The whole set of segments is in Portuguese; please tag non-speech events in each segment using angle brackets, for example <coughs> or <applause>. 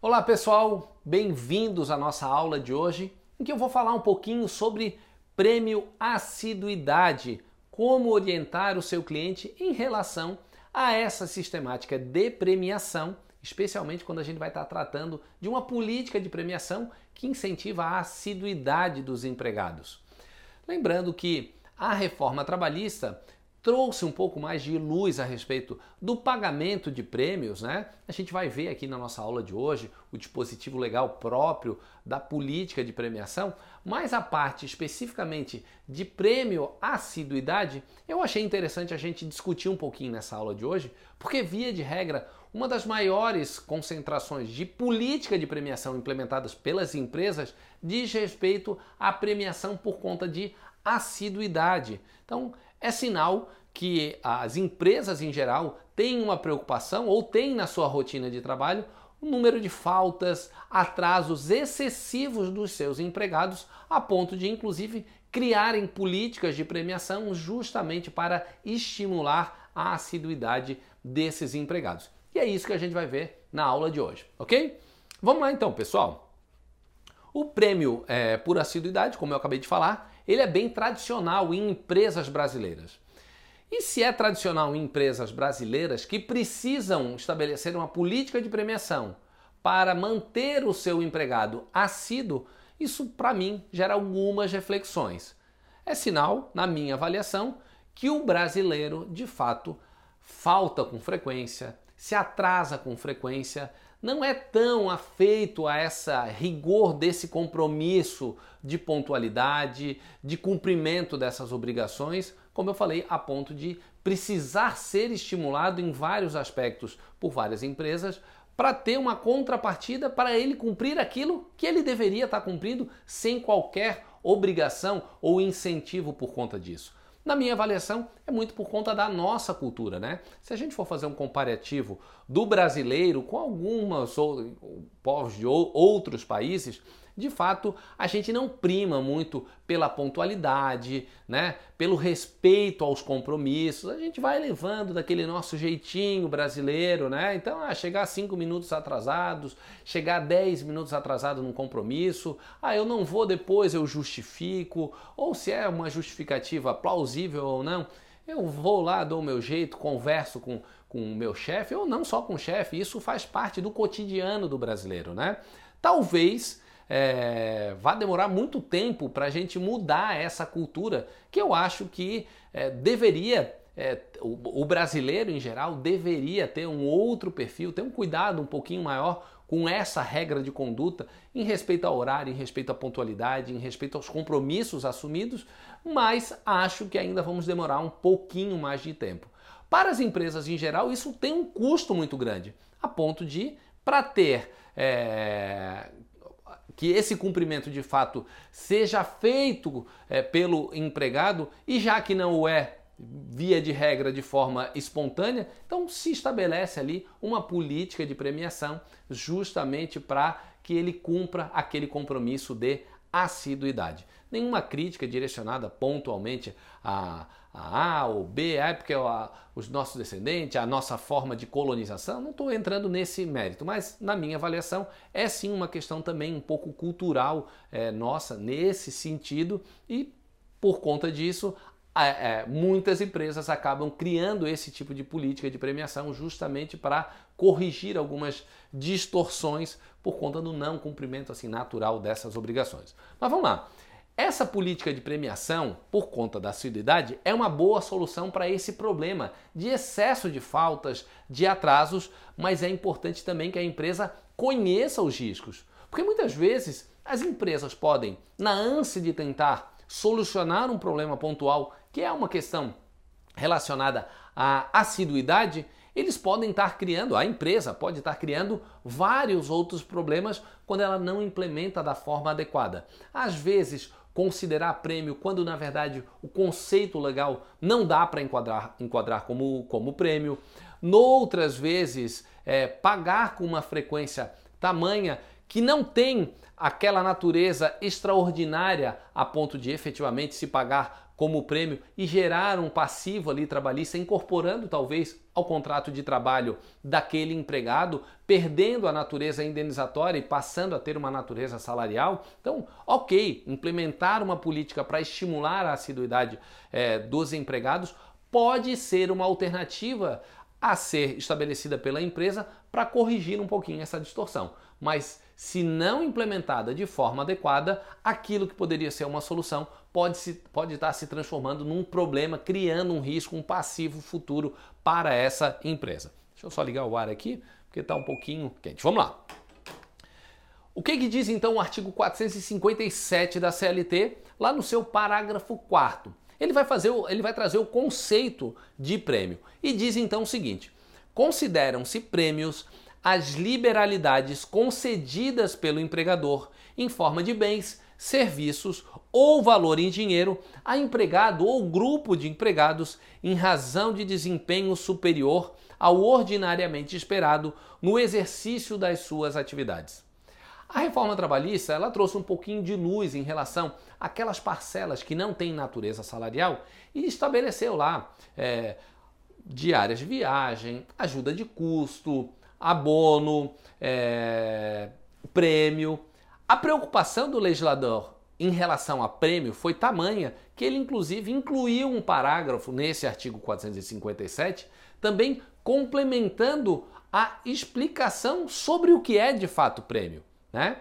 Olá pessoal, bem-vindos à nossa aula de hoje, em que eu vou falar um pouquinho sobre prêmio assiduidade, como orientar o seu cliente em relação a essa sistemática de premiação, especialmente quando a gente vai estar tratando de uma política de premiação que incentiva a assiduidade dos empregados. Lembrando que a reforma trabalhista trouxe um pouco mais de luz a respeito do pagamento de prêmios, né? A gente vai ver aqui na nossa aula de hoje o dispositivo legal próprio da política de premiação, mas a parte especificamente de prêmio assiduidade, eu achei interessante a gente discutir um pouquinho nessa aula de hoje, porque via de regra, uma das maiores concentrações de política de premiação implementadas pelas empresas diz respeito à premiação por conta de assiduidade. Então, é sinal que as empresas em geral têm uma preocupação ou têm na sua rotina de trabalho o número de faltas, atrasos excessivos dos seus empregados, a ponto de inclusive criarem políticas de premiação justamente para estimular a assiduidade desses empregados. E é isso que a gente vai ver na aula de hoje, ok? Vamos lá então, pessoal. O prêmio é, por assiduidade, como eu acabei de falar, ele é bem tradicional em empresas brasileiras. E se é tradicional em empresas brasileiras que precisam estabelecer uma política de premiação para manter o seu empregado assíduo, isso para mim gera algumas reflexões. É sinal, na minha avaliação, que o brasileiro de fato falta com frequência, se atrasa com frequência, não é tão afeito a essa rigor desse compromisso de pontualidade, de cumprimento dessas obrigações, como eu falei, a ponto de precisar ser estimulado em vários aspectos por várias empresas para ter uma contrapartida para ele cumprir aquilo que ele deveria estar cumprindo sem qualquer obrigação ou incentivo por conta disso. Na minha avaliação, é muito por conta da nossa cultura, né? Se a gente for fazer um comparativo do brasileiro com algumas povos de outros países, de fato, a gente não prima muito pela pontualidade, né? Pelo respeito aos compromissos. A gente vai levando daquele nosso jeitinho brasileiro, né? Então, ah, chegar cinco minutos atrasados, chegar 10 minutos atrasado num compromisso, ah, eu não vou depois, eu justifico, ou se é uma justificativa plausível ou não, eu vou lá, dou o meu jeito, converso com, com o meu chefe, ou não só com o chefe, isso faz parte do cotidiano do brasileiro, né? Talvez é, vai demorar muito tempo para a gente mudar essa cultura que eu acho que é, deveria é, o, o, brasileiro em geral deveria ter um outro perfil, ter um cuidado um pouquinho maior com essa regra de conduta em respeito ao horário, em respeito à pontualidade, em respeito aos compromissos assumidos, mas acho que ainda vamos demorar um pouquinho mais de tempo. Para as empresas em geral, isso tem um custo muito grande, a ponto de, para ter é, que esse cumprimento de fato seja feito é, pelo empregado e já que não o é via de regra de forma espontânea, então se estabelece ali uma política de premiação justamente para que ele cumpra aquele compromisso de assiduidade. Nenhuma crítica direcionada pontualmente a, a ou B, é porque os nossos descendentes, a nossa forma de colonização, não estou entrando nesse mérito, mas na minha avaliação é sim uma questão também um pouco cultural é, nossa nesse sentido e por conta disso é, muitas empresas acabam criando esse tipo de política de premiação justamente para corrigir algumas distorções por conta do não cumprimento assim natural dessas obrigações. Mas vamos lá. Essa política de premiação, por conta da assiduidade, é uma boa solução para esse problema de excesso de faltas, de atrasos, mas é importante também que a empresa conheça os riscos. Porque muitas vezes as empresas podem, na ânsia de tentar solucionar um problema pontual, que é uma questão relacionada à assiduidade, eles podem estar criando, a empresa pode estar criando vários outros problemas quando ela não implementa da forma adequada. Às vezes, considerar prêmio quando na verdade o conceito legal não dá para enquadrar, enquadrar como, como prêmio. Noutras vezes, é, pagar com uma frequência tamanha que não tem aquela natureza extraordinária a ponto de efetivamente se pagar como prêmio e gerar um passivo ali trabalhista, incorporando talvez ao contrato de trabalho daquele empregado, perdendo a natureza indenizatória e passando a ter uma natureza salarial. Então, ok, implementar uma política para estimular a assiduidade é, dos empregados pode ser uma alternativa a ser estabelecida pela empresa para corrigir um pouquinho essa distorção. Mas se não implementada de forma adequada, aquilo que poderia ser uma solução pode, se, pode estar se transformando num problema, criando um risco, um passivo futuro para essa empresa. Deixa eu só ligar o ar aqui, porque está um pouquinho quente. Vamos lá. O que, que diz então o artigo 457 da CLT, lá no seu parágrafo 4 ele vai fazer, ele vai trazer o conceito de prêmio e diz então o seguinte: consideram-se prêmios as liberalidades concedidas pelo empregador em forma de bens, serviços ou valor em dinheiro a empregado ou grupo de empregados em razão de desempenho superior ao ordinariamente esperado no exercício das suas atividades. A reforma trabalhista ela trouxe um pouquinho de luz em relação àquelas parcelas que não têm natureza salarial e estabeleceu lá é, diárias de viagem, ajuda de custo, abono, é, prêmio. A preocupação do legislador em relação a prêmio foi tamanha que ele, inclusive, incluiu um parágrafo nesse artigo 457, também complementando a explicação sobre o que é de fato prêmio né?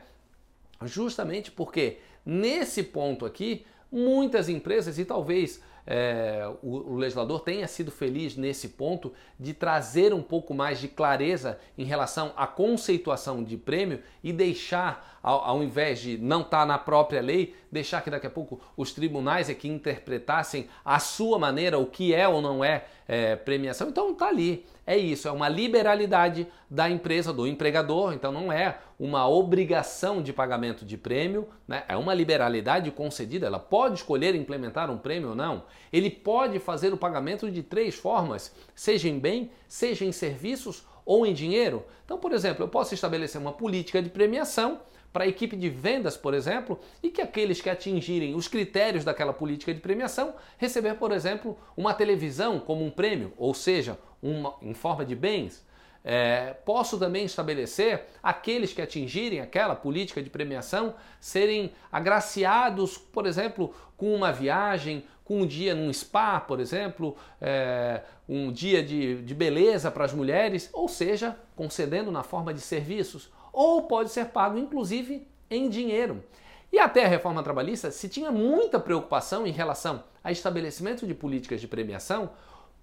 Justamente porque nesse ponto aqui, muitas empresas, e talvez é, o, o, legislador tenha sido feliz nesse ponto de trazer um pouco mais de clareza em relação à conceituação de prêmio e deixar, ao, ao invés de não estar tá na própria lei, deixar que daqui a pouco os tribunais é que interpretassem a sua maneira o que é ou não é, é premiação. Então está ali. É isso, é uma liberalidade da empresa, do empregador, então não é uma obrigação de pagamento de prêmio, né? é uma liberalidade concedida, ela pode escolher implementar um prêmio ou não. Ele pode fazer o pagamento de três formas, seja em bem, seja em serviços ou em dinheiro. Então, por exemplo, eu posso estabelecer uma política de premiação para a equipe de vendas, por exemplo, e que aqueles que atingirem os critérios daquela política de premiação receber, por exemplo, uma televisão como um prêmio, ou seja, uma, em forma de bens. É, posso também estabelecer aqueles que atingirem aquela política de premiação serem agraciados, por exemplo, com uma viagem, com um dia num spa, por exemplo, é, um dia de, de beleza para as mulheres, ou seja, concedendo na forma de serviços, ou pode ser pago inclusive em dinheiro. E até a reforma trabalhista se tinha muita preocupação em relação a estabelecimento de políticas de premiação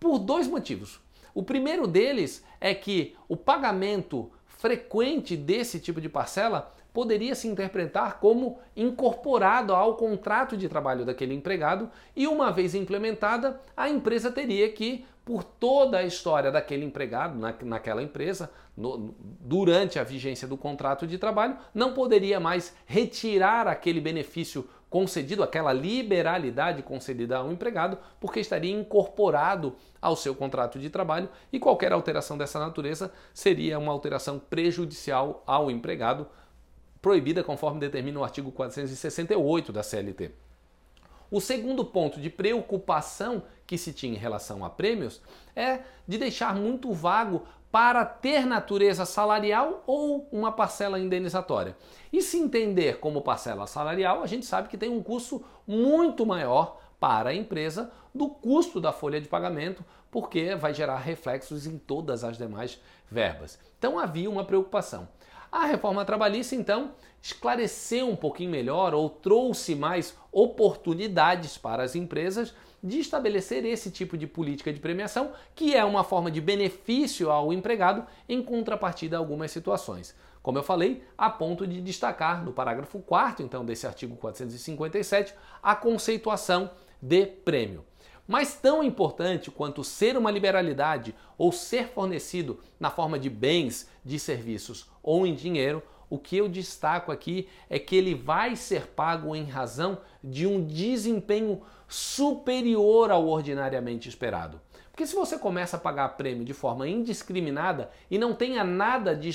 por dois motivos. O primeiro deles é que o pagamento frequente desse tipo de parcela poderia se interpretar como incorporado ao contrato de trabalho daquele empregado e, uma vez implementada, a empresa teria que, por toda a história daquele empregado na, naquela empresa, no, durante a vigência do contrato de trabalho, não poderia mais retirar aquele benefício concedido, aquela liberalidade concedida ao empregado, porque estaria incorporado ao seu contrato de trabalho e qualquer alteração dessa natureza seria uma alteração prejudicial ao empregado proibida conforme determina o artigo 468 da CLT. O segundo ponto de preocupação que se tinha em relação a prêmios é de deixar muito vago para ter natureza salarial ou uma parcela indenizatória. E se entender como parcela salarial, a gente sabe que tem um custo muito maior para a empresa do custo da folha de pagamento, porque vai gerar reflexos em todas as demais verbas. Então havia uma preocupação. A reforma trabalhista, então, esclareceu um pouquinho melhor ou trouxe mais oportunidades para as empresas de estabelecer esse tipo de política de premiação, que é uma forma de benefício ao empregado em contrapartida a algumas situações. Como eu falei, a ponto de destacar no parágrafo 4 então desse artigo 457 a conceituação de prêmio. Mas tão importante quanto ser uma liberalidade ou ser fornecido na forma de bens, de serviços ou em dinheiro, o que eu destaco aqui é que ele vai ser pago em razão de um desempenho superior ao ordinariamente esperado. Porque se você começa a pagar prêmio de forma indiscriminada e não tenha nada de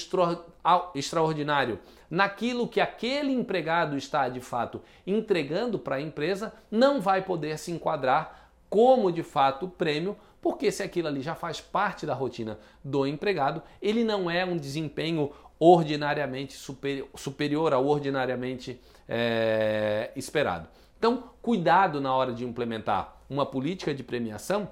extraordinário naquilo que aquele empregado está de fato entregando para a empresa, não vai poder se enquadrar como de fato prêmio, porque se aquilo ali já faz parte da rotina do empregado, ele não é um desempenho ordinariamente superior, superior ao ordinariamente é, esperado. Então, cuidado na hora de implementar uma política de premiação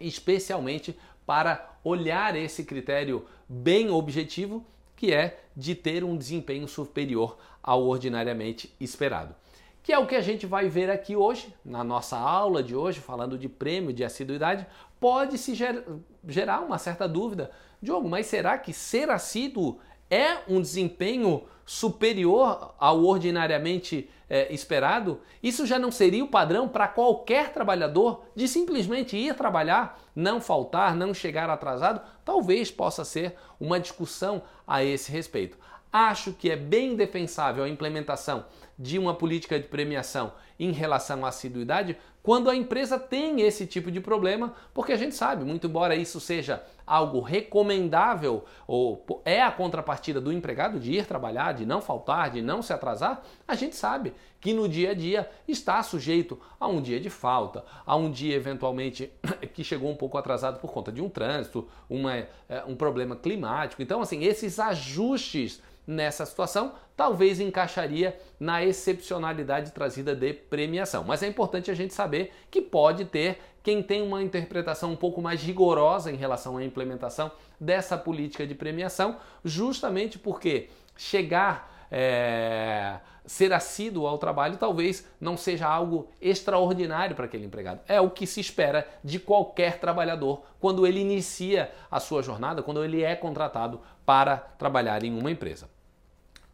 especialmente para olhar esse critério bem objetivo, que é de ter um desempenho superior ao ordinariamente esperado. Que é o que a gente vai ver aqui hoje, na nossa aula de hoje, falando de prêmio de assiduidade, pode se ger gerar uma certa dúvida. Diogo, mas será que ser assíduo é um desempenho superior ao ordinariamente é, esperado, isso já não seria o padrão para qualquer trabalhador de simplesmente ir trabalhar, não faltar, não chegar atrasado? Talvez possa ser uma discussão a esse respeito. Acho que é bem defensável a implementação de uma política de premiação em relação à assiduidade quando a empresa tem esse tipo de problema, porque a gente sabe, muito embora isso seja algo recomendável ou é a contrapartida do empregado de ir trabalhar, de não faltar, de não se atrasar, a gente sabe que no dia a dia está sujeito a um dia de falta, a um dia eventualmente <coughs> que chegou um pouco atrasado por conta de um trânsito, uma, é, um problema climático. Então, assim, esses ajustes nessa situação, talvez encaixaria na excepcionalidade trazida de premiação. Mas é importante a gente saber que pode ter quem tem uma interpretação um pouco mais rigorosa em relação à implementação dessa política de premiação, justamente porque chegar é, ser assíduo ao trabalho talvez não seja algo extraordinário para aquele empregado. É o que se espera de qualquer trabalhador quando ele inicia a sua jornada, quando ele é contratado para trabalhar em uma empresa.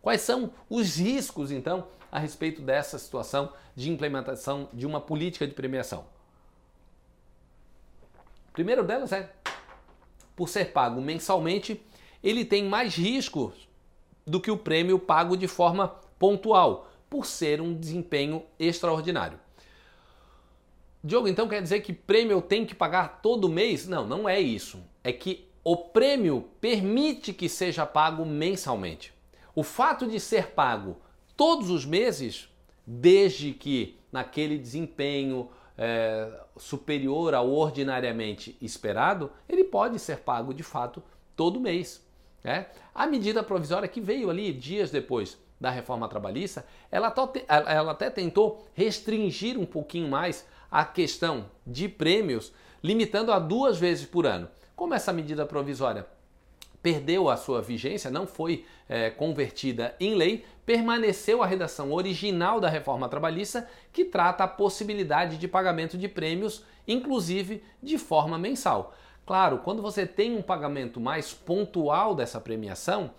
Quais são os riscos, então, a respeito dessa situação de implementação de uma política de premiação? O primeiro delas é, por ser pago mensalmente, ele tem mais riscos do que o prêmio pago de forma pontual, por ser um desempenho extraordinário. Diogo, então quer dizer que prêmio eu tenho que pagar todo mês? Não, não é isso. É que o prêmio permite que seja pago mensalmente. O fato de ser pago todos os meses, desde que naquele desempenho é, superior ao ordinariamente esperado, ele pode ser pago de fato todo mês. Né? A medida provisória que veio ali dias depois da reforma trabalhista, ela, ela até tentou restringir um pouquinho mais a questão de prêmios, limitando a duas vezes por ano. Como essa medida provisória perdeu a sua vigência, não foi é, convertida em lei, permaneceu a redação original da reforma trabalhista que trata a possibilidade de pagamento de prêmios, inclusive de forma mensal. Claro, quando você tem um pagamento mais pontual dessa premiação,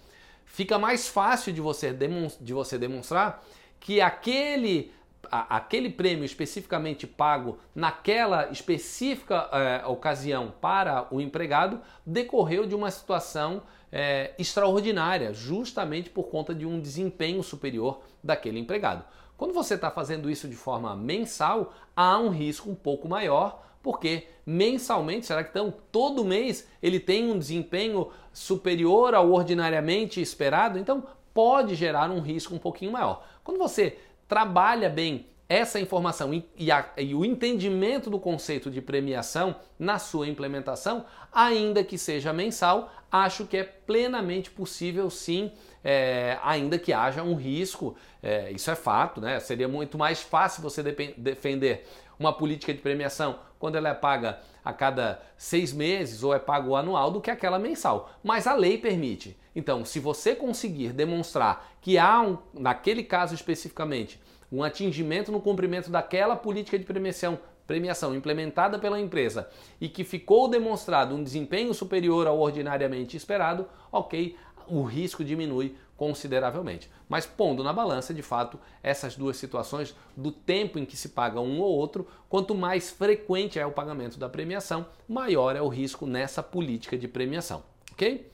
fica mais fácil de você, de você demonstrar que aquele aquele prêmio especificamente pago naquela específica é, ocasião para o empregado decorreu de uma situação é, extraordinária, justamente por conta de um desempenho superior daquele empregado. Quando você está fazendo isso de forma mensal, há um risco um pouco maior, porque mensalmente, será que então todo mês ele tem um desempenho superior ao ordinariamente esperado? Então pode gerar um risco um pouquinho maior. Quando você trabalha bem essa informação e, a, e, o entendimento do conceito de premiação na sua implementação, ainda que seja mensal, acho que é plenamente possível sim, é, ainda que haja um risco, é, isso é fato, né? Seria muito mais fácil você defender uma política de premiação quando ela é paga a cada seis meses ou é pago anual do que aquela mensal. Mas a lei permite. Então, se você conseguir demonstrar que há, um, naquele caso especificamente, um atingimento no cumprimento daquela política de premiação, premiação implementada pela empresa e que ficou demonstrado um desempenho superior ao ordinariamente esperado, ok, o risco diminui consideravelmente. Mas pondo na balança, de fato, essas duas situações do tempo em que se paga um ou outro, quanto mais frequente é o pagamento da premiação, maior é o risco nessa política de premiação, ok?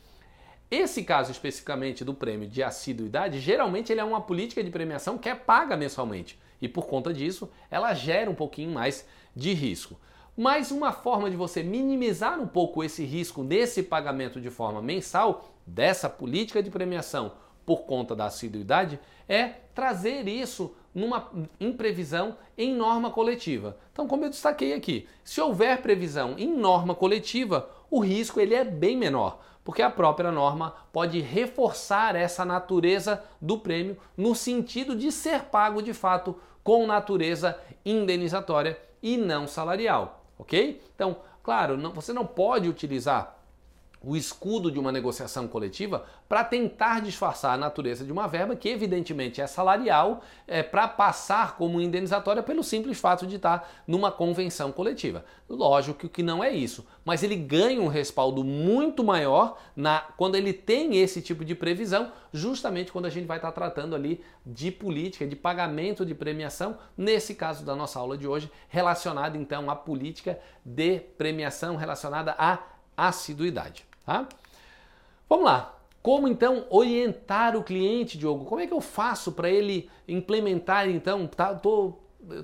Esse caso especificamente do prêmio de assiduidade, geralmente ele é uma política de premiação que é paga mensalmente e por conta disso ela gera um pouquinho mais de risco. Mas uma forma de você minimizar um pouco esse risco nesse pagamento de forma mensal dessa política de premiação por conta da assiduidade é trazer isso numa em previsão em norma coletiva. Então, como eu destaquei aqui, se houver previsão em norma coletiva, o risco ele é bem menor, porque a própria norma pode reforçar essa natureza do prêmio no sentido de ser pago de fato com natureza indenizatória e não salarial ok? Então, claro, não, você não pode utilizar o escudo de uma negociação coletiva para tentar disfarçar a natureza de uma verba que evidentemente é salarial é, para passar como indenizatória pelo simples fato de estar numa convenção coletiva. Lógico que não é isso, mas ele ganha um respaldo muito maior na quando ele tem esse tipo de previsão, justamente quando a gente vai estar tratando ali de política, de pagamento de premiação, nesse caso da nossa aula de hoje, relacionado então à política de premiação relacionada à assiduidade. Tá? Vamos lá. Como então orientar o cliente, Diogo? Como é que eu faço para ele implementar então? Tá, tô,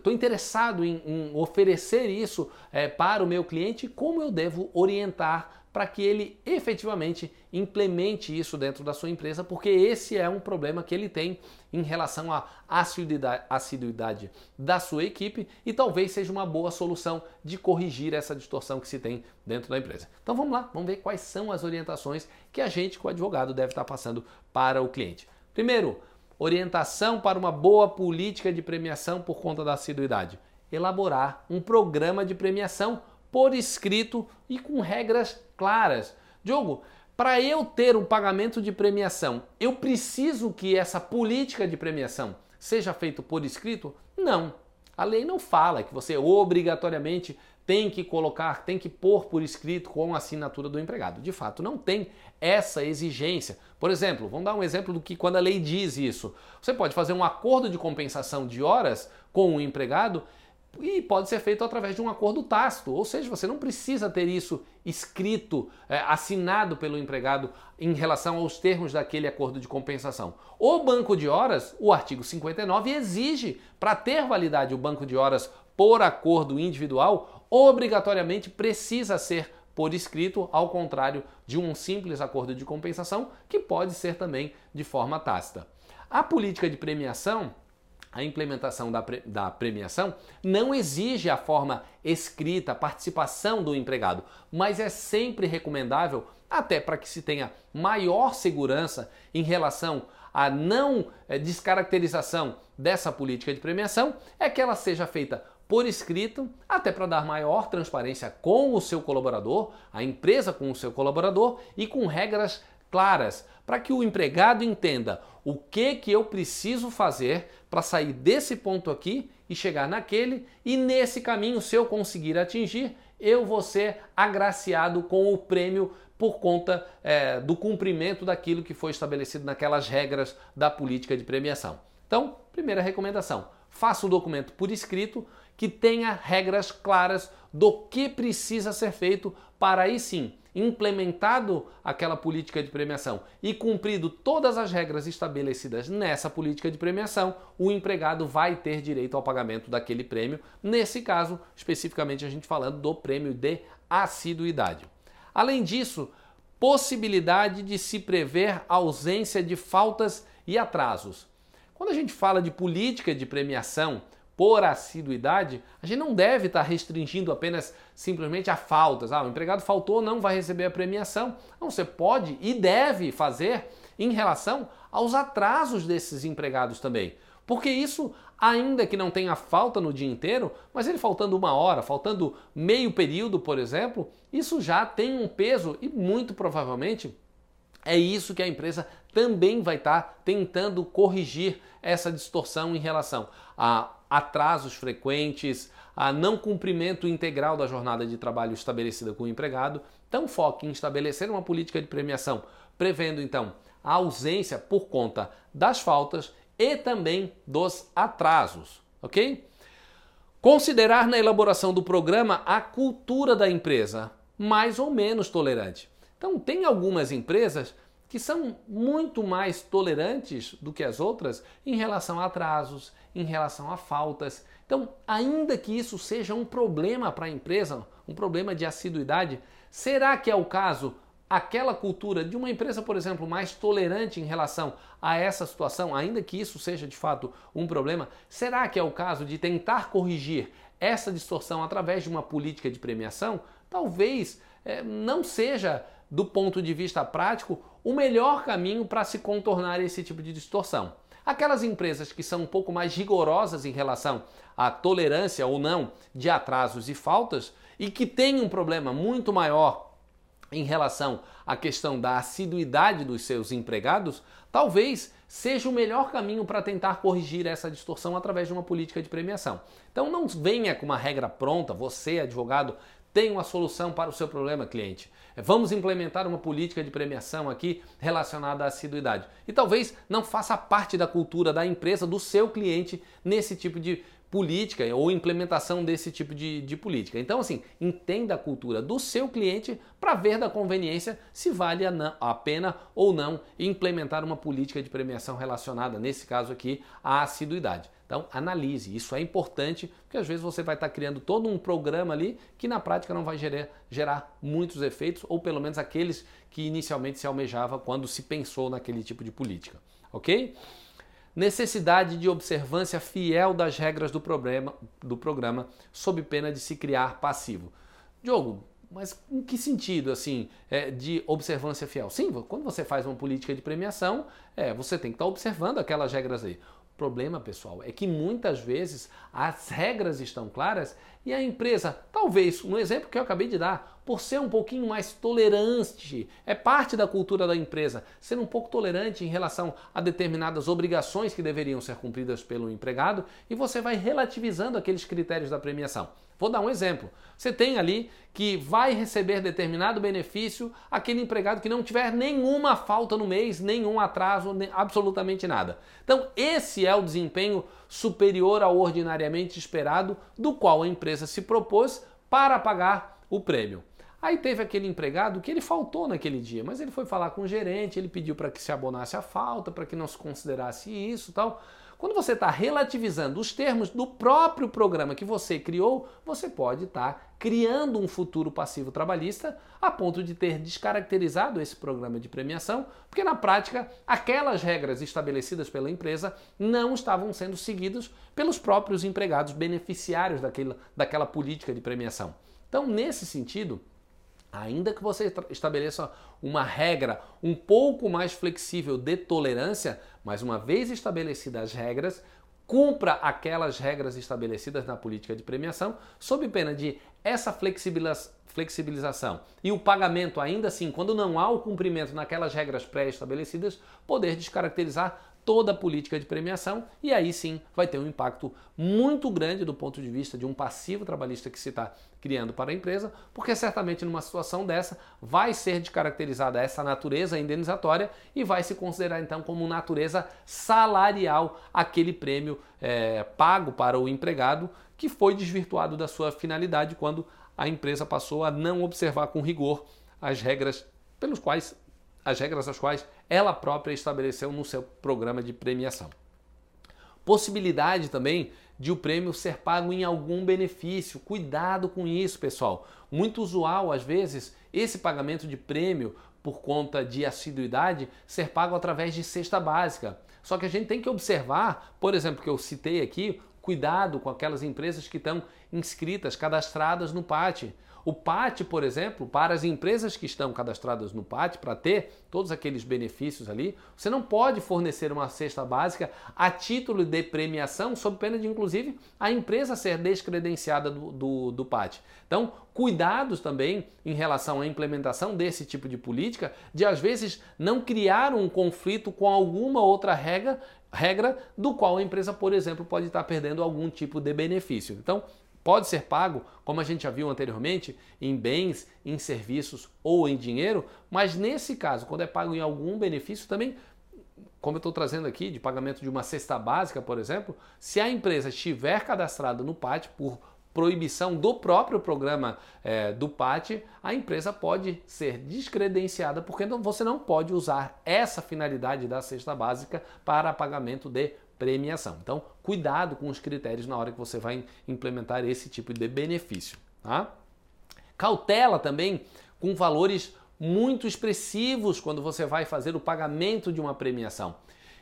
tô interessado em, em oferecer isso é, para o meu cliente. Como eu devo orientar para que ele efetivamente implemente isso dentro da sua empresa, porque esse é um problema que ele tem em relação à assiduidade da sua equipe e talvez seja uma boa solução de corrigir essa distorção que se tem dentro da empresa. Então vamos lá, vamos ver quais são as orientações que a gente, como advogado, deve estar passando para o cliente. Primeiro, orientação para uma boa política de premiação por conta da assiduidade. Elaborar um programa de premiação por escrito e com regras claras. Diogo, para eu ter um pagamento de premiação, eu preciso que essa política de premiação seja feita por escrito? Não. A lei não fala que você obrigatoriamente tem que colocar, tem que pôr por escrito com a assinatura do empregado. De fato, não tem essa exigência. Por exemplo, vamos dar um exemplo do que quando a lei diz isso. Você pode fazer um acordo de compensação de horas com o empregado e pode ser feito através de um acordo tácito, ou seja, você não precisa ter isso escrito, é, assinado pelo empregado em relação aos termos daquele acordo de compensação. O banco de horas, o artigo 59 exige, para ter validade o banco de horas por acordo individual, obrigatoriamente precisa ser por escrito, ao contrário de um simples acordo de compensação, que pode ser também de forma tácita. A política de premiação a implementação da, pre da premiação não exige a forma escrita, a participação do empregado, mas é sempre recomendável, até para que se tenha maior segurança em relação à não é, descaracterização dessa política de premiação, é que ela seja feita por escrito, até para dar maior transparência com o seu colaborador, a empresa com o seu colaborador e com regras claras, para que o empregado entenda o que que eu preciso fazer para sair desse ponto aqui e chegar naquele, e nesse caminho, se eu conseguir atingir, eu vou ser agraciado com o prêmio por conta é, do cumprimento daquilo que foi estabelecido naquelas regras da política de premiação. Então, primeira recomendação: faça o documento por escrito que tenha regras claras do que precisa ser feito para aí sim implementado aquela política de premiação e cumprido todas as regras estabelecidas nessa política de premiação, o empregado vai ter direito ao pagamento daquele prêmio. Nesse caso, especificamente a gente falando do prêmio de assiduidade. Além disso, possibilidade de se prever ausência de faltas e atrasos. Quando a gente fala de política de premiação, por assiduidade, a gente não deve estar restringindo apenas simplesmente a faltas. Ah, o empregado faltou, não vai receber a premiação. Não, você pode e deve fazer em relação aos atrasos desses empregados também. Porque isso, ainda que não tenha falta no dia inteiro, mas ele faltando uma hora, faltando meio período, por exemplo, isso já tem um peso e muito provavelmente é isso que a empresa também vai estar tentando corrigir essa distorção em relação a atrasos frequentes, a não cumprimento integral da jornada de trabalho estabelecida com o empregado. Então, foque em estabelecer uma política de premiação, prevendo então a ausência por conta das faltas e também dos atrasos, ok? Considerar na elaboração do programa a cultura da empresa, mais ou menos tolerante. Então, tem algumas empresas que são muito mais tolerantes do que as outras em relação a atrasos, em relação a faltas. Então, ainda que isso seja um problema para a empresa, um problema de assiduidade, será que é o caso aquela cultura de uma empresa, por exemplo, mais tolerante em relação a essa situação, ainda que isso seja de fato um problema, será que é o caso de tentar corrigir essa distorção através de uma política de premiação? Talvez é, não seja, do ponto de vista prático, o melhor caminho para se contornar esse tipo de distorção. Aquelas empresas que são um pouco mais rigorosas em relação à tolerância ou não de atrasos e faltas e que têm um problema muito maior em relação à questão da assiduidade dos seus empregados, talvez seja o melhor caminho para tentar corrigir essa distorção através de uma política de premiação. Então não venha com uma regra pronta, você, advogado, tem uma solução para o seu problema, cliente. Vamos implementar uma política de premiação aqui relacionada à assiduidade. E talvez não faça parte da cultura da empresa, do seu cliente, nesse tipo de política ou implementação desse tipo de, de política. Então, assim, entenda a cultura do seu cliente para ver da conveniência se vale a, não, a, pena ou não implementar uma política de premiação relacionada, nesse caso aqui, à assiduidade. Então, analise. Isso é importante, porque às vezes você vai estar criando todo um programa ali que na prática não vai gerar, gerar muitos efeitos, ou pelo menos aqueles que inicialmente se almejava quando se pensou naquele tipo de política. Ok? necessidade de observância fiel das regras do, problema, do programa, sob pena de se criar passivo. Diogo, mas em que sentido, assim, é, de observância fiel? Sim, quando você faz uma política de premiação, é, você tem que estar observando aquelas regras aí problema, pessoal, é que muitas vezes as regras estão claras e a empresa, talvez, um exemplo que eu acabei de dar, por ser um pouquinho mais tolerante, é parte da cultura da empresa, ser um pouco tolerante em relação a determinadas obrigações que deveriam ser cumpridas pelo empregado e você vai relativizando aqueles critérios da premiação. Vou dar um exemplo. Você tem ali que vai receber determinado benefício aquele empregado que não tiver nenhuma falta no mês, nenhum atraso, absolutamente nada. Então, esse é o desempenho superior ao ordinariamente esperado, do qual a empresa se propôs para pagar o prêmio. Aí teve aquele empregado que ele faltou naquele dia, mas ele foi falar com o gerente, ele pediu para que se abonasse a falta, para que não se considerasse isso, tal. Quando você está relativizando os termos do próprio programa que você criou, você pode estar tá criando um futuro passivo trabalhista a ponto de ter descaracterizado esse programa de premiação, porque na prática aquelas regras estabelecidas pela empresa não estavam sendo seguidas pelos próprios empregados beneficiários daquela, daquela política de premiação. Então, nesse sentido, Ainda que você estabeleça uma regra um pouco mais flexível de tolerância, mas uma vez estabelecidas as regras, cumpra aquelas regras estabelecidas na política de premiação, sob pena de essa flexibilização. E o pagamento, ainda assim, quando não há o cumprimento naquelas regras pré-estabelecidas, poder descaracterizar toda a política de premiação e aí sim vai ter um impacto muito grande do ponto de vista de um passivo trabalhista que se está criando para a empresa, porque certamente numa situação dessa vai ser descaracterizada essa natureza indenizatória e vai se considerar então como natureza salarial aquele prêmio é, pago para o empregado que foi desvirtuado da sua finalidade quando a empresa passou a não observar com rigor as regras pelos quais as regras as quais ela própria estabeleceu no seu programa de premiação. Possibilidade também de o prêmio ser pago em algum benefício. Cuidado com isso, pessoal. Muito usual, às vezes, esse pagamento de prêmio por conta de assiduidade ser pago através de cesta básica. Só que a gente tem que observar, por exemplo, que eu citei aqui, cuidado com aquelas empresas que estão inscritas, cadastradas no PAT. O PAT, por exemplo, para as empresas que estão cadastradas no PAT, para ter todos aqueles benefícios ali, você não pode fornecer uma cesta básica a título de premiação, sob pena de, inclusive, a empresa ser descredenciada do, do, do PAT. Então, cuidados também em relação à implementação desse tipo de política, de às vezes não criar um conflito com alguma outra regra, regra do qual a empresa, por exemplo, pode estar perdendo algum tipo de benefício. Então, Pode ser pago, como a gente já viu anteriormente, em bens, em serviços ou em dinheiro, mas nesse caso, quando é pago em algum benefício, também, como eu estou trazendo aqui, de pagamento de uma cesta básica, por exemplo, se a empresa estiver cadastrada no PAT por proibição do próprio programa é, do PAT, a empresa pode ser descredenciada, porque você não pode usar essa finalidade da cesta básica para pagamento de premiação. Então, cuidado com os critérios na hora que você vai implementar esse tipo de benefício. Tá? Cautela também com valores muito expressivos quando você vai fazer o pagamento de uma premiação.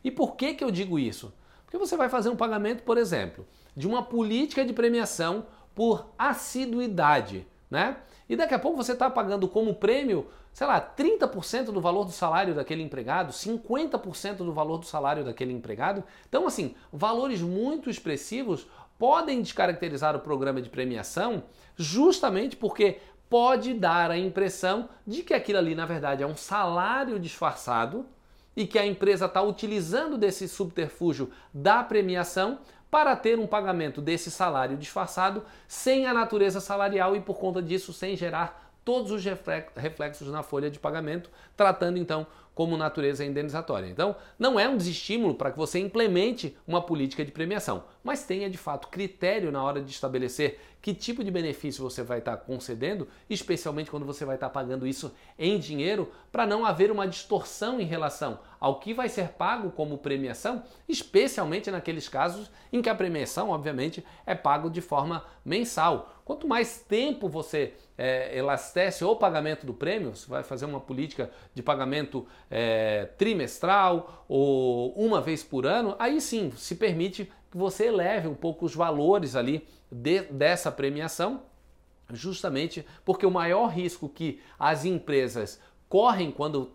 E por que, que eu digo isso? Porque você vai fazer um pagamento, por exemplo, de uma política de premiação por assiduidade, né? E daqui a pouco você está pagando como prêmio, sei lá, 30% do valor do salário daquele empregado, 50% do valor do salário daquele empregado. Então, assim, valores muito expressivos podem descaracterizar o programa de premiação justamente porque pode dar a impressão de que aquilo ali, na verdade, é um salário disfarçado e que a empresa está utilizando desse subterfúgio da premiação para ter um pagamento desse salário disfarçado sem a natureza salarial e, por conta disso, sem gerar todos os reflexos na folha de pagamento, tratando então como natureza indenizatória. Então, não é um desestímulo para que você implemente uma política de premiação, mas tenha de fato critério na hora de estabelecer que tipo de benefício você vai estar concedendo, especialmente quando você vai estar pagando isso em dinheiro, para não haver uma distorção em relação ao que vai ser pago como premiação, especialmente naqueles casos em que a premiação, obviamente, é pago de forma mensal. Quanto mais tempo você é, elastece o pagamento do prêmio, você vai fazer uma política de pagamento é, trimestral ou uma vez por ano, aí sim se permite que você eleve um pouco os valores ali de, dessa premiação, justamente porque o maior risco que as empresas correm quando,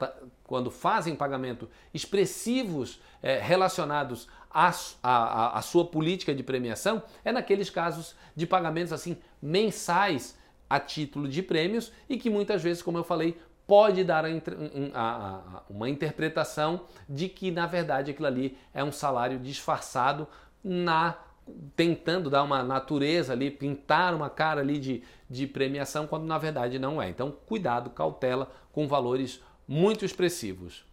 quando fazem pagamento expressivos é, relacionados à, à, à sua política de premiação é naqueles casos de pagamentos assim mensais a título de prêmios e que muitas vezes, como eu falei, pode dar a, a, a, uma interpretação de que na verdade aquilo ali é um salário disfarçado na tentando dar uma natureza ali, pintar uma cara ali de, de premiação, quando na verdade não é. Então, cuidado, cautela com valores muito expressivos.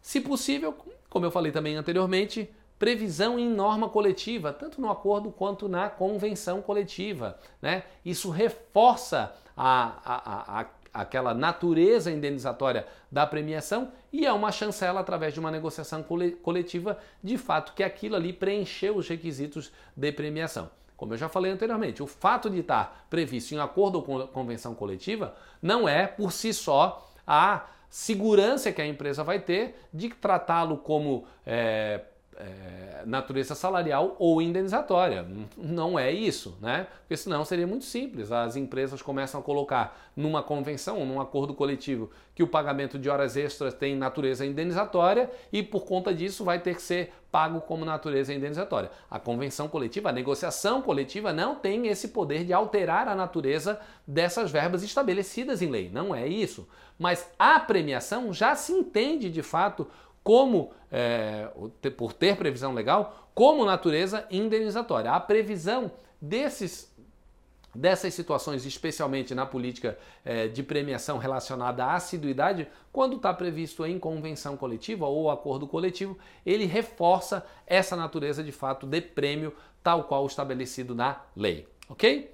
Se possível, como eu falei também anteriormente, previsão em norma coletiva, tanto no acordo quanto na convenção coletiva. Né? Isso reforça a, a, a, aquela natureza indenizatória da premiação e é uma chancela através de uma negociação coletiva, de fato, que aquilo ali preencheu os requisitos de premiação. Como eu já falei anteriormente, o fato de estar previsto em acordo ou convenção coletiva não é por si só a segurança que a empresa vai ter de tratá-lo como é, é, natureza salarial ou indenizatória. Não é isso, né? Porque senão seria muito simples. As empresas começam a colocar numa convenção, num acordo coletivo, que o pagamento de horas extras tem natureza indenizatória e por conta disso vai ter que ser pago como natureza indenizatória. A convenção coletiva, a negociação coletiva não tem esse poder de alterar a natureza dessas verbas estabelecidas em lei. Não é isso. Mas a premiação já se entende de fato como, é, por ter previsão legal, como natureza indenizatória. A previsão desses dessas situações, especialmente na política é, de premiação relacionada à assiduidade, quando está previsto em convenção coletiva ou acordo coletivo, ele reforça essa natureza de fato de prêmio, tal qual estabelecido na lei. Ok?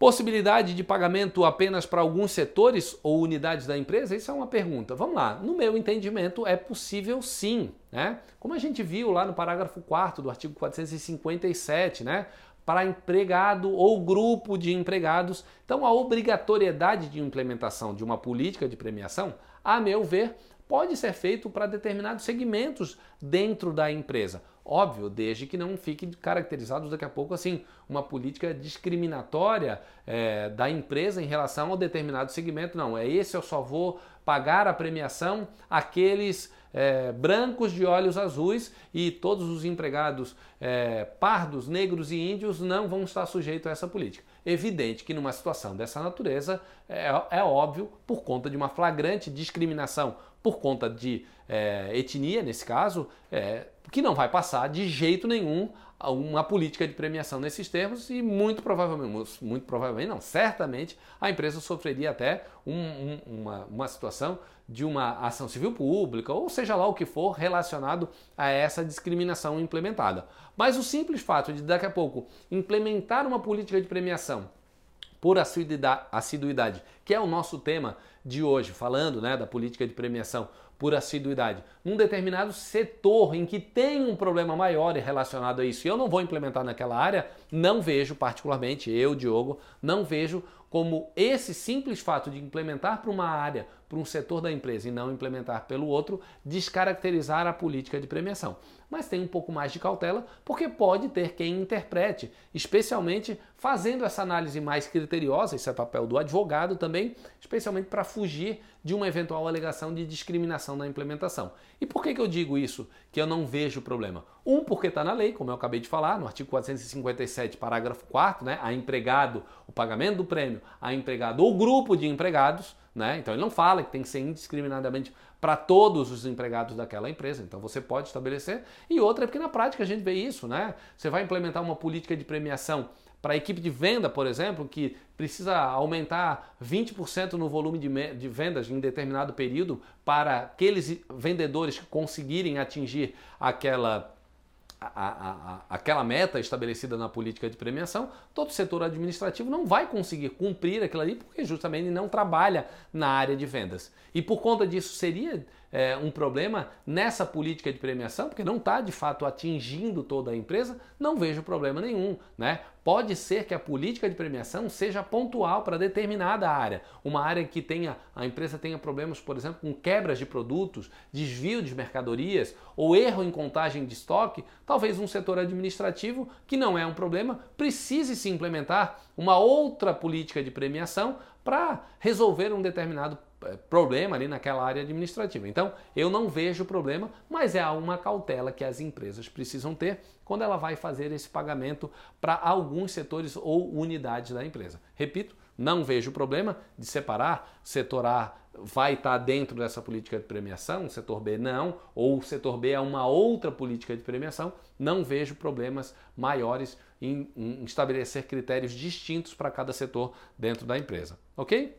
Possibilidade de pagamento apenas para alguns setores ou unidades da empresa? Isso é uma pergunta. Vamos lá. No meu entendimento, é possível sim. Né? Como a gente viu lá no parágrafo 4 do artigo 457, né? para empregado ou grupo de empregados. Então, a obrigatoriedade de implementação de uma política de premiação, a meu ver, pode ser feito para determinados segmentos dentro da empresa. Óbvio, desde que não fique caracterizado daqui a pouco assim uma política discriminatória é, da empresa em relação a determinado segmento. Não, é esse eu só vou pagar a premiação aqueles é, brancos de olhos azuis e todos os empregados é, pardos, negros e índios não vão estar sujeitos a essa política. Evidente que numa situação dessa natureza é, é óbvio, por conta de uma flagrante discriminação por conta de é, etnia, nesse caso, é, que não vai passar de jeito nenhum uma política de premiação nesses termos e muito provavelmente, muito provavelmente não, certamente a empresa sofreria até um, um, uma, uma situação de uma ação civil pública, ou seja lá o que for relacionado a essa discriminação implementada. Mas o simples fato de daqui a pouco implementar uma política de premiação por assiduidade, que é o nosso tema de hoje, falando né, da política de premiação por assiduidade? Num determinado setor em que tem um problema maior relacionado a isso e eu não vou implementar naquela área, não vejo, particularmente eu, Diogo, não vejo como esse simples fato de implementar para uma área, para um setor da empresa e não implementar pelo outro, descaracterizar a política de premiação. Mas tem um pouco mais de cautela, porque pode ter quem interprete, especialmente fazendo essa análise mais criteriosa, esse é papel do advogado também, especialmente para fugir de uma eventual alegação de discriminação na implementação. E por que, que eu digo isso? Que eu não vejo problema. Um, porque está na lei, como eu acabei de falar, no artigo 457, parágrafo 4, né, a empregado, o pagamento do prêmio a empregado ou grupo de empregados, né? Então ele não fala que tem que ser indiscriminadamente para todos os empregados daquela empresa. Então você pode estabelecer. E outra é porque na prática a gente vê isso, né? Você vai implementar uma política de premiação para a equipe de venda, por exemplo, que precisa aumentar 20% no volume de, de, vendas em determinado período para aqueles vendedores que conseguirem atingir aquela a, a, aquela meta estabelecida na política de premiação, todo setor administrativo não vai conseguir cumprir aquilo ali porque justamente não trabalha na área de vendas. E por conta disso seria é, um problema nessa política de premiação, porque não está de fato atingindo toda a empresa, não vejo problema nenhum. Né? Pode ser que a política de premiação seja pontual para determinada área. Uma área que tenha, a empresa tenha problemas, por exemplo, com quebras de produtos, desvio de mercadorias ou erro em contagem de estoque, talvez um setor administrativo, que não é um problema, precise se implementar uma outra política de premiação para resolver um determinado é, problema ali naquela área administrativa. Então, eu não vejo problema, mas é uma cautela que as empresas precisam ter quando ela vai fazer esse pagamento para alguns setores ou unidades da empresa. Repito, não vejo problema de separar, setor A vai estar dentro dessa política de premiação, setor B não, ou setor B é uma outra política de premiação, não vejo problemas maiores em, em estabelecer critérios distintos para cada setor dentro da empresa, ok?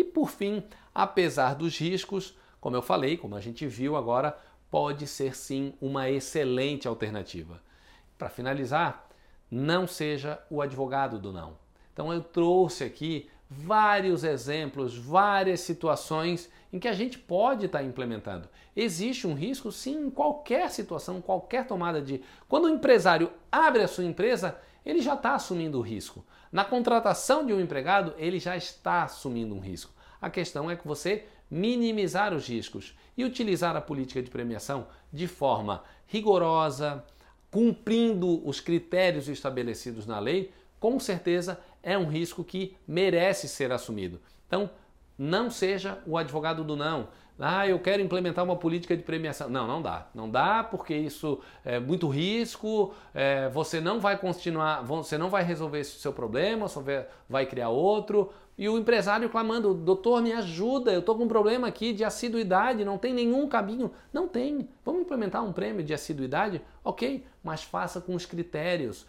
E por fim, apesar dos riscos, como eu falei, como a gente viu agora, pode ser sim uma excelente alternativa. Para finalizar, não seja o advogado do não. Então eu trouxe aqui vários exemplos, várias situações em que a gente pode estar implementando. Existe um risco, sim, em qualquer situação, qualquer tomada de. Quando o empresário abre a sua empresa, ele já está assumindo o risco. Na contratação de um empregado, ele já está assumindo um risco. A questão é que você minimizar os riscos e utilizar a política de premiação de forma rigorosa, cumprindo os critérios estabelecidos na lei, com certeza é um risco que merece ser assumido. Então, não seja o advogado do não. Ah, eu quero implementar uma política de premiação. Não, não dá. Não dá porque isso é muito risco, é, você não vai continuar, você não vai resolver esse seu problema, só vai criar outro. E o empresário clamando, doutor, me ajuda, eu estou com um problema aqui de assiduidade, não tem nenhum caminho. Não tem. Vamos implementar um prêmio de assiduidade? Ok, mas faça com os critérios.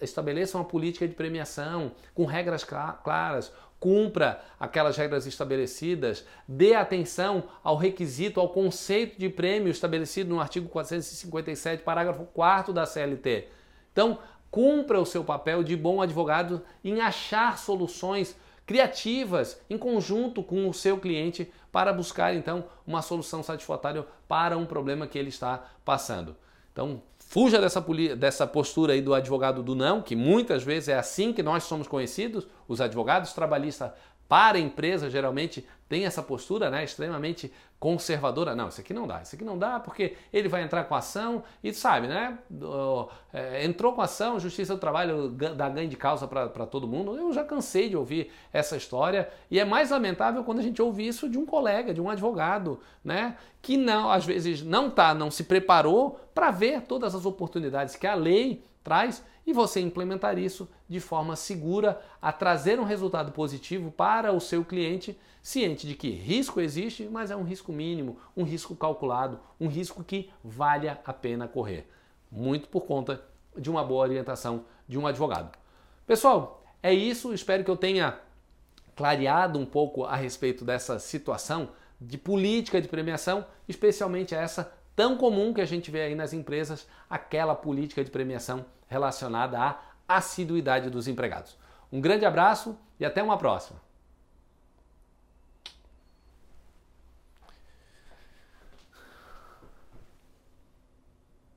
estabeleça uma política de premiação com regras claras, cumpra aquelas regras estabelecidas, dê atenção ao requisito, ao conceito de prêmio estabelecido no artigo 457, parágrafo 4 da CLT. Então, cumpra o seu papel de bom advogado em achar soluções criativas em conjunto com o seu cliente para buscar então uma solução satisfatória para um problema que ele está passando. Então, fuja dessa, dessa postura aí do advogado do não, que muitas vezes é assim que nós somos conhecidos, os advogados trabalhistas para a empresa geralmente tem essa postura né, extremamente conservadora. Não, isso aqui não dá, isso aqui não dá porque ele vai entrar com ação e sabe, né? É, entrou com ação, Justiça do Trabalho dá ganho de causa para todo mundo. Eu já cansei de ouvir essa história e é mais lamentável quando a gente ouve isso de um colega, de um advogado, né? Que não, às vezes não tá, não se preparou para ver todas as oportunidades que a lei traz e você implementar isso de forma segura a trazer um resultado positivo para o seu cliente, ciente de que risco existe, mas é um risco mínimo, um risco calculado, um risco que valha a pena correr. Muito por conta de uma boa orientação de um advogado. Pessoal, é isso. Espero que eu tenha clareado um pouco a respeito dessa situação de política de premiação, especialmente essa tão comum que a gente vê aí nas empresas, aquela política de premiação relacionada à assiduidade dos empregados. Um grande abraço e até uma próxima!